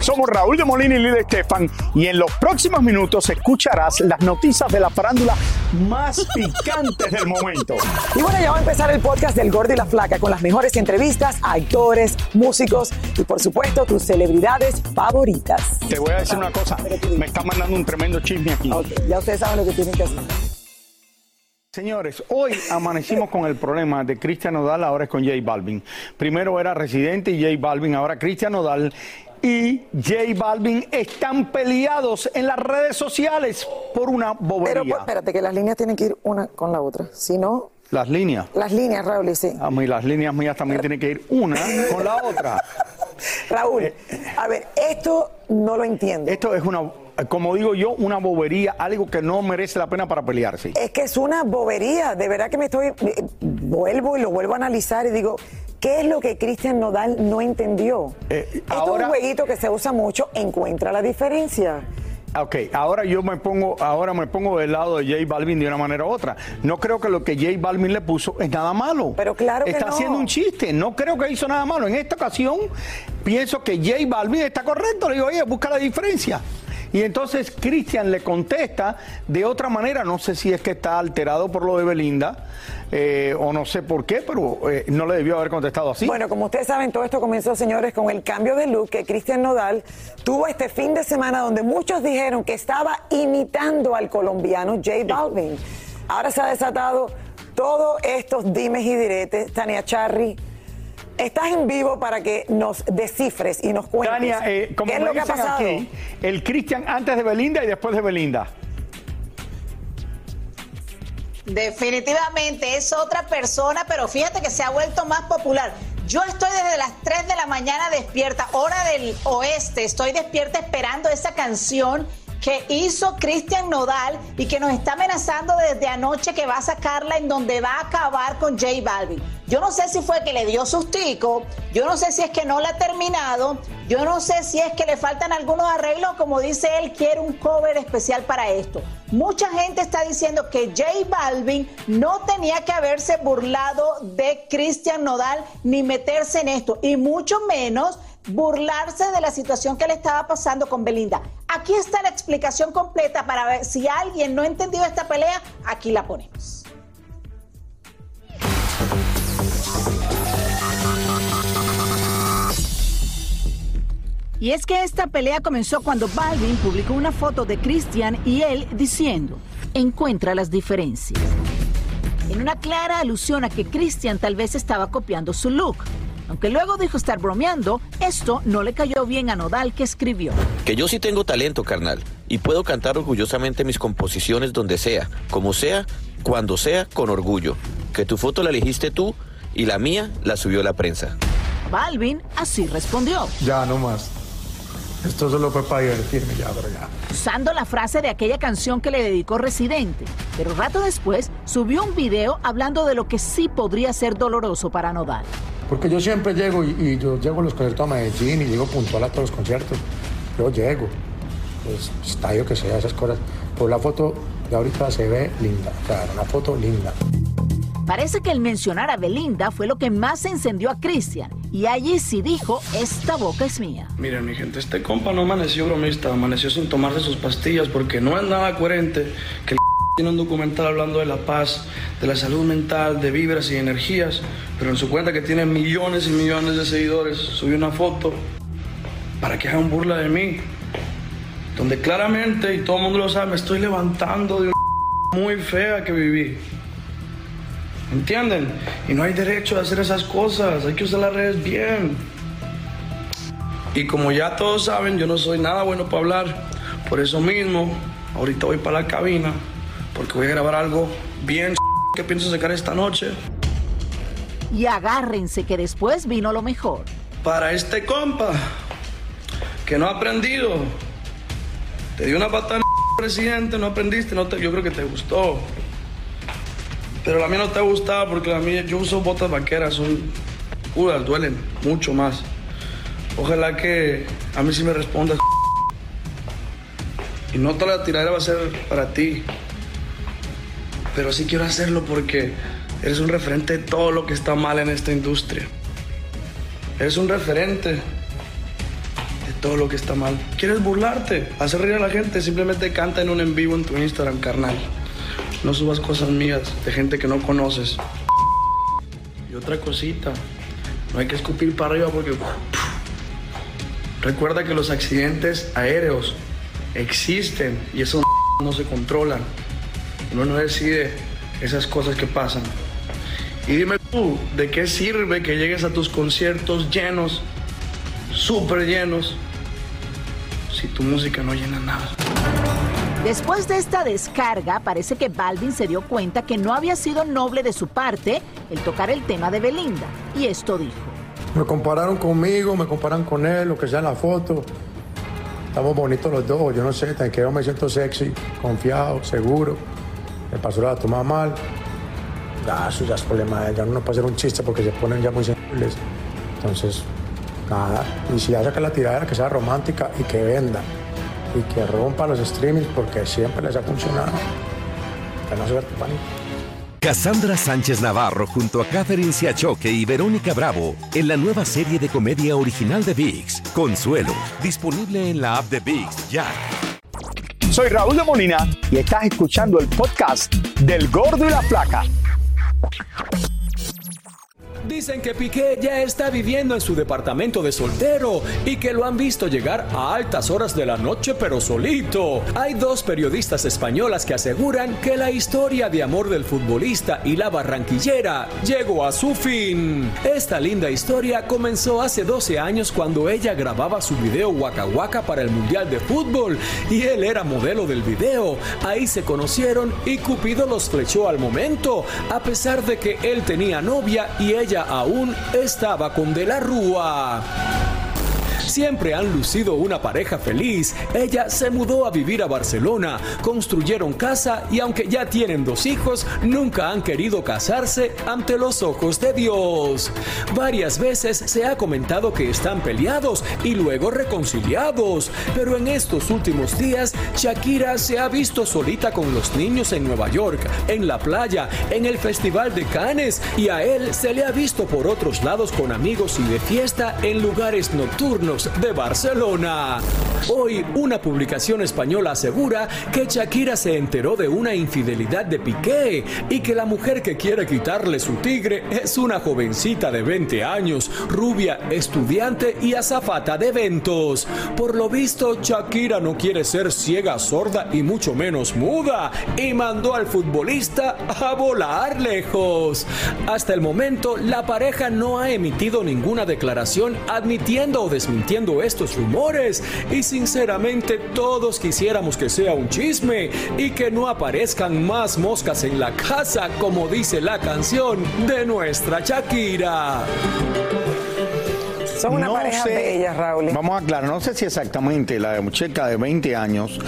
Somos Raúl de Molina y Lidia Estefan y en los próximos minutos escucharás las noticias de la farándula más picantes del momento. Y bueno, ya va a empezar el podcast del Gordo y la Flaca con las mejores entrevistas a actores, músicos y por supuesto tus celebridades favoritas. Te voy a decir una cosa, me está mandando un tremendo chisme aquí. Ok, ya ustedes saben lo que tienen que hacer. Señores, hoy amanecimos con el problema de Cristian Nodal, ahora es con J Balvin. Primero era Residente y J Balvin, ahora Cristian Nodal y J Balvin están peleados en las redes sociales por una bobería. Pero pues, espérate, que las líneas tienen que ir una con la otra. Si no, Las líneas. las líneas, Raúl, sí. A mí las líneas mías también tienen que ir una con la otra. Raúl, a ver, esto no lo entiendo. Esto es una, como digo yo, una bobería, algo que no merece la pena para pelearse. Es que es una bobería, de verdad que me estoy, eh, vuelvo y lo vuelvo a analizar y digo, ¿qué es lo que Cristian Nodal no entendió? Eh, Esto es un jueguito que se usa mucho, encuentra la diferencia. Ok, ahora yo me pongo, ahora me pongo del lado de J Balvin de una manera u otra. No creo que lo que J Balvin le puso es nada malo. Pero claro que Está no. haciendo un chiste. No creo que hizo nada malo. En esta ocasión pienso que J Balvin está correcto. Le digo, oye, busca la diferencia. Y entonces Cristian le contesta de otra manera. No sé si es que está alterado por lo de Belinda eh, o no sé por qué, pero eh, no le debió haber contestado así. Bueno, como ustedes saben, todo esto comenzó, señores, con el cambio de look que Cristian Nodal tuvo este fin de semana donde muchos dijeron que estaba imitando al colombiano J Balvin. Ahora se ha desatado todos estos dimes y diretes. Tania Charry, estás en vivo para que nos descifres y nos cuentes Tania, eh, como qué es me lo que ha pasado. aquí, el Cristian antes de Belinda y después de Belinda. Definitivamente es otra persona, pero fíjate que se ha vuelto más popular. Yo estoy desde las 3 de la mañana despierta, hora del oeste, estoy despierta esperando esa canción que hizo Cristian Nodal y que nos está amenazando desde anoche que va a sacarla en donde va a acabar con J Balvin. Yo no sé si fue que le dio sustico, yo no sé si es que no la ha terminado, yo no sé si es que le faltan algunos arreglos, como dice él, quiere un cover especial para esto. Mucha gente está diciendo que J Balvin no tenía que haberse burlado de Cristian Nodal ni meterse en esto, y mucho menos burlarse de la situación que le estaba pasando con Belinda. Aquí está la explicación completa para ver si alguien no ha entendido esta pelea, aquí la ponemos. Y es que esta pelea comenzó cuando Balvin publicó una foto de Christian y él diciendo, encuentra las diferencias. En una clara alusión a que Christian tal vez estaba copiando su look. Aunque luego dijo estar bromeando, esto no le cayó bien a Nodal que escribió. Que yo sí tengo talento, carnal, y puedo cantar orgullosamente mis composiciones donde sea, como sea, cuando sea, con orgullo. Que tu foto la elegiste tú y la mía la subió la prensa. Balvin así respondió, Ya, no más. Esto solo fue para divertirme ya, pero ya. usando la frase de aquella canción que le dedicó Residente. Pero rato después subió un video hablando de lo que sí podría ser doloroso para Nodal. Porque yo siempre llego y, y yo llego a los conciertos a Medellín y llego puntual a todos los conciertos. Yo llego. Pues estadio que sea, esas cosas. Por la foto de ahorita se ve linda. O sea, una foto linda. Parece que el mencionar a Belinda fue lo que más encendió a Christian. Y allí sí dijo, esta boca es mía. Miren, mi gente, este compa no amaneció bromista, amaneció sin tomarse sus pastillas porque no es nada coherente que el tiene un documental hablando de la paz, de la salud mental, de vibras y energías, pero en su cuenta que tiene millones y millones de seguidores, subió una foto para que hagan burla de mí, donde claramente, y todo el mundo lo sabe, me estoy levantando de una muy fea que viví. ¿Entienden? Y no hay derecho a hacer esas cosas, hay que usar las redes bien. Y como ya todos saben, yo no soy nada bueno para hablar. Por eso mismo, ahorita voy para la cabina, porque voy a grabar algo bien que pienso sacar esta noche. Y agárrense que después vino lo mejor. Para este compa, que no ha aprendido. Te di una patada, presidente, no aprendiste, no te, yo creo que te gustó. Pero la mía no te ha gustado porque la mía, yo uso botas vaqueras, son puras, duelen mucho más. Ojalá que a mí sí me respondas. Y no toda la tiradera va a ser para ti. Pero sí quiero hacerlo porque eres un referente de todo lo que está mal en esta industria. Eres un referente de todo lo que está mal. ¿Quieres burlarte? Hacer reír a la gente. Simplemente canta en un en vivo en tu Instagram, carnal. No subas cosas mías de gente que no conoces. Y otra cosita. No hay que escupir para arriba porque... Recuerda que los accidentes aéreos existen y eso no se controlan. Uno no decide esas cosas que pasan. Y dime tú, ¿de qué sirve que llegues a tus conciertos llenos, súper llenos, si tu música no llena nada? Después de esta descarga, parece que Balvin se dio cuenta que no había sido noble de su parte el tocar el tema de Belinda. Y esto dijo. Me compararon conmigo, me comparan con él, lo que sea en la foto. Estamos bonitos los dos, yo no sé, yo me siento sexy, confiado, seguro. Me pasó la toma mal. Ya, eso ya es problema de ella, no puede hacer un chiste porque se ponen ya muy sensibles. Entonces, nada. Y si ya saca la tiradera, que sea romántica y que venda. Y que rompa los streamings porque siempre les ha funcionado. Que no se vea pánico. Cassandra Sánchez Navarro junto a Catherine Siachoque y Verónica Bravo en la nueva serie de comedia original de VIX, Consuelo, disponible en la app de VIX ya. Soy Raúl de Molina y estás escuchando el podcast del Gordo y la Flaca. Dicen que Piqué ya está viviendo en su departamento de soltero y que lo han visto llegar a altas horas de la noche pero solito. Hay dos periodistas españolas que aseguran que la historia de amor del futbolista y la barranquillera llegó a su fin. Esta linda historia comenzó hace 12 años cuando ella grababa su video Waka Waka para el Mundial de Fútbol y él era modelo del video. Ahí se conocieron y Cupido los flechó al momento, a pesar de que él tenía novia y ella aún estaba con De la Rúa. Siempre han lucido una pareja feliz. Ella se mudó a vivir a Barcelona, construyeron casa y aunque ya tienen dos hijos, nunca han querido casarse ante los ojos de Dios. Varias veces se ha comentado que están peleados y luego reconciliados, pero en estos últimos días Shakira se ha visto solita con los niños en Nueva York, en la playa, en el Festival de Cannes y a él se le ha visto por otros lados con amigos y de fiesta en lugares nocturnos de Barcelona. Hoy, una publicación española asegura que Shakira se enteró de una infidelidad de Piqué y que la mujer que quiere quitarle su tigre es una jovencita de 20 años, rubia, estudiante y azafata de eventos. Por lo visto, Shakira no quiere ser ciega, sorda y mucho menos muda y mandó al futbolista a volar lejos. Hasta el momento, la pareja no ha emitido ninguna declaración admitiendo o desmintiendo estos rumores y sinceramente todos quisiéramos que sea un chisme y que no aparezcan más moscas en la casa como dice la canción de nuestra Shakira. Son una pareja bella, Raúl. Vamos a aclarar, no sé si exactamente la muchacha de 20 años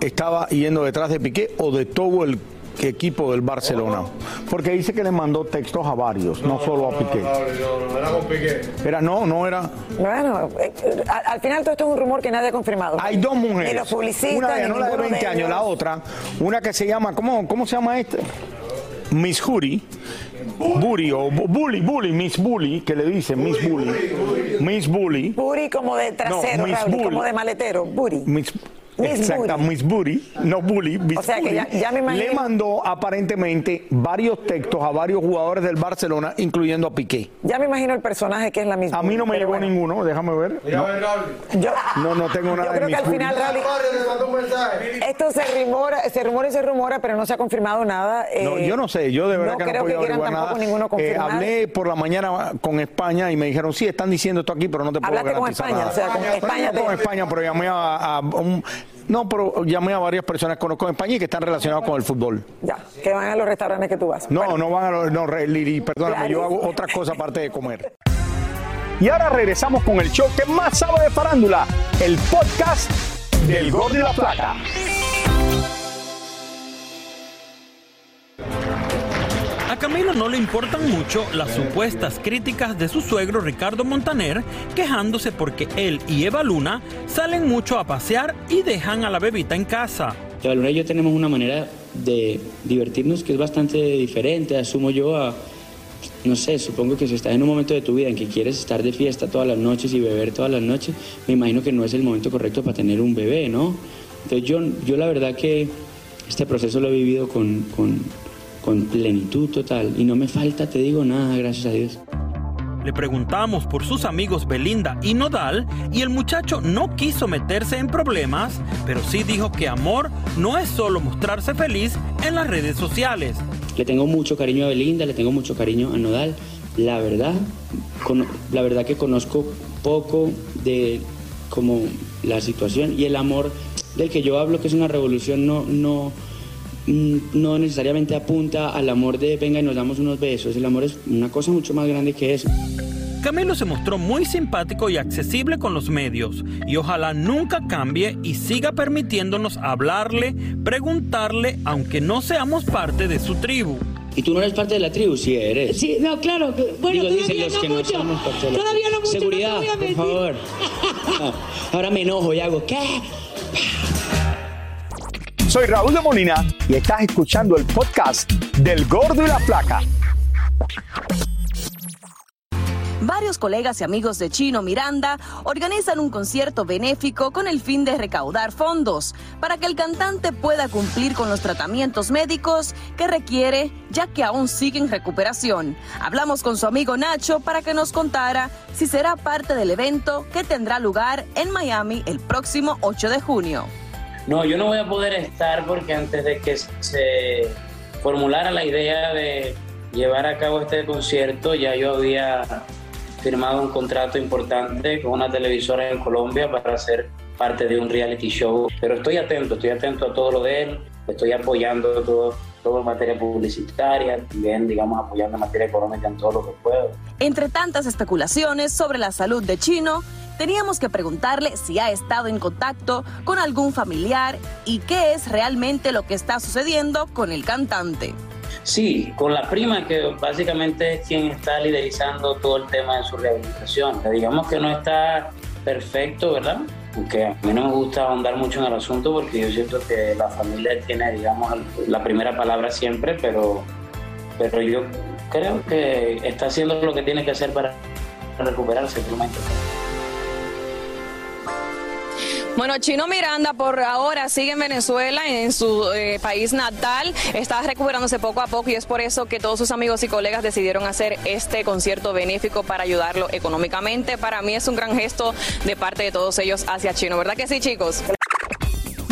estaba yendo detrás de Piqué o de todo el equipo del Barcelona. Porque dice que le mandó textos a varios, no, solo a Piqué. No, no, era con Piqué. Era, no, no era. Bueno, eh, al, al final todo esto es un rumor que nadie ha confirmado. Hay dos mujeres. Ni los publicistas, Una de ni no la de ninguno 20 años, la otra, una que se llama, ¿cómo, cómo se llama este? Miss Huri. Bully o Bu- Bully, Bully, Miss Bully, que le dicen Miss Bully. Miss Bully. Booty como de trasero, Raúl, Bully. como de maletero. Booty. Miss, Miss exacta, Booty. Miss Booty, no Bully, Miss O sea que Booty, ya- ya me imagino- le mandó aparentemente varios textos a varios jugadores del Barcelona, incluyendo a Piqué. Ya me imagino el personaje que es la misma. A mí no me llegó bueno, ninguno, déjame ver. No, no, no tengo nada yo de creo que Miss al final, Esto se rumora, se rumora y se rumora, pero no se ha confirmado nada. No, Eh, yo no sé, yo de verdad no que no creo puedo que quieran averiguar tampoco nada. ninguno Eh, hablé por la mañana con España y me dijeron, sí, están diciendo esto aquí, pero no te puedo Hablaste con garantizar España, nada. o sea, con España no con te- España, pero llamé a, a un... No, pero llamé a varias personas que conozco en España y que están relacionadas con el fútbol. Ya, que van a los restaurantes que tú vas. No, Bueno, no van a los... No, Lili, perdóname, yo hago otra cosa aparte de comer. Y ahora regresamos con el show que más sabe de farándula, el podcast del Gordo y la Flaca. Camilo no le importan mucho las supuestas críticas de su suegro Ricardo Montaner, quejándose porque él y Eva Luna salen mucho a pasear y dejan a la bebita en casa. Eva Luna y yo tenemos una manera de divertirnos que es bastante diferente, asumo yo a, no sé, supongo que si estás en un momento de tu vida en que quieres estar de fiesta todas las noches y beber todas las noches, me imagino que no es el momento correcto para tener un bebé, ¿no? Entonces yo, yo la verdad que este proceso lo he vivido con, con, con plenitud total y no me falta, te digo, nada, gracias a Dios. Le preguntamos por sus amigos Belinda y Nodal y el muchacho no quiso meterse en problemas, pero sí dijo que amor no es solo mostrarse feliz en las redes sociales. Le tengo mucho cariño a Belinda, le tengo mucho cariño a Nodal. La verdad, la verdad que conozco poco de como la situación y el amor del que yo hablo, que es una revolución, no, no, mm, no necesariamente apunta al amor de venga y nos damos unos besos. El amor es una cosa mucho más grande que eso. Camilo se mostró muy simpático y accesible con los medios y ojalá nunca cambie y siga permitiéndonos hablarle, preguntarle, aunque no seamos parte de su tribu. ¿Y tú no eres parte de la tribu? Sí eres. Sí, no, claro. Bueno, Digo, dicen los no que mucho. no somos parte de la Todavía no mucho. Seguridad, no te voy a por favor. No, ahora me enojo y hago, ¿qué? Soy Raúl de Molina y estás escuchando el podcast del Gordo y la Flaca. Varios colegas y amigos de Chino Miranda organizan un concierto benéfico con el fin de recaudar fondos para que el cantante pueda cumplir con los tratamientos médicos que requiere ya que aún sigue en recuperación. Hablamos con su amigo Nacho para que nos contara si será parte del evento que tendrá lugar en Miami el próximo 8 de junio. No, yo no voy a poder estar porque antes de que se formulara la idea de llevar a cabo este concierto, ya yo había firmado un contrato importante con una televisora en Colombia para ser parte de un reality show. Pero estoy atento, estoy atento a todo lo de él, estoy apoyando todo, todo en materia publicitaria, también, digamos, apoyando en materia económica en todo lo que puedo. Entre tantas especulaciones sobre la salud de Chino, teníamos que preguntarle si ha estado en contacto con algún familiar y qué es realmente lo que está sucediendo con el cantante. Sí, con la prima que básicamente es quien está liderizando todo el tema de su rehabilitación. Digamos que no está perfecto, ¿verdad? Aunque a mí no me gusta ahondar mucho en el asunto porque yo siento que la familia tiene, digamos, la primera palabra siempre, pero, pero yo creo que está haciendo lo que tiene que hacer para recuperarse menos. Bueno, Chino Miranda por ahora sigue en Venezuela, en su eh, país natal, está recuperándose poco a poco y es por eso que todos sus amigos y colegas decidieron hacer este concierto benéfico para ayudarlo económicamente. Para mí es un gran gesto de parte de todos ellos hacia Chino, ¿verdad que sí, chicos?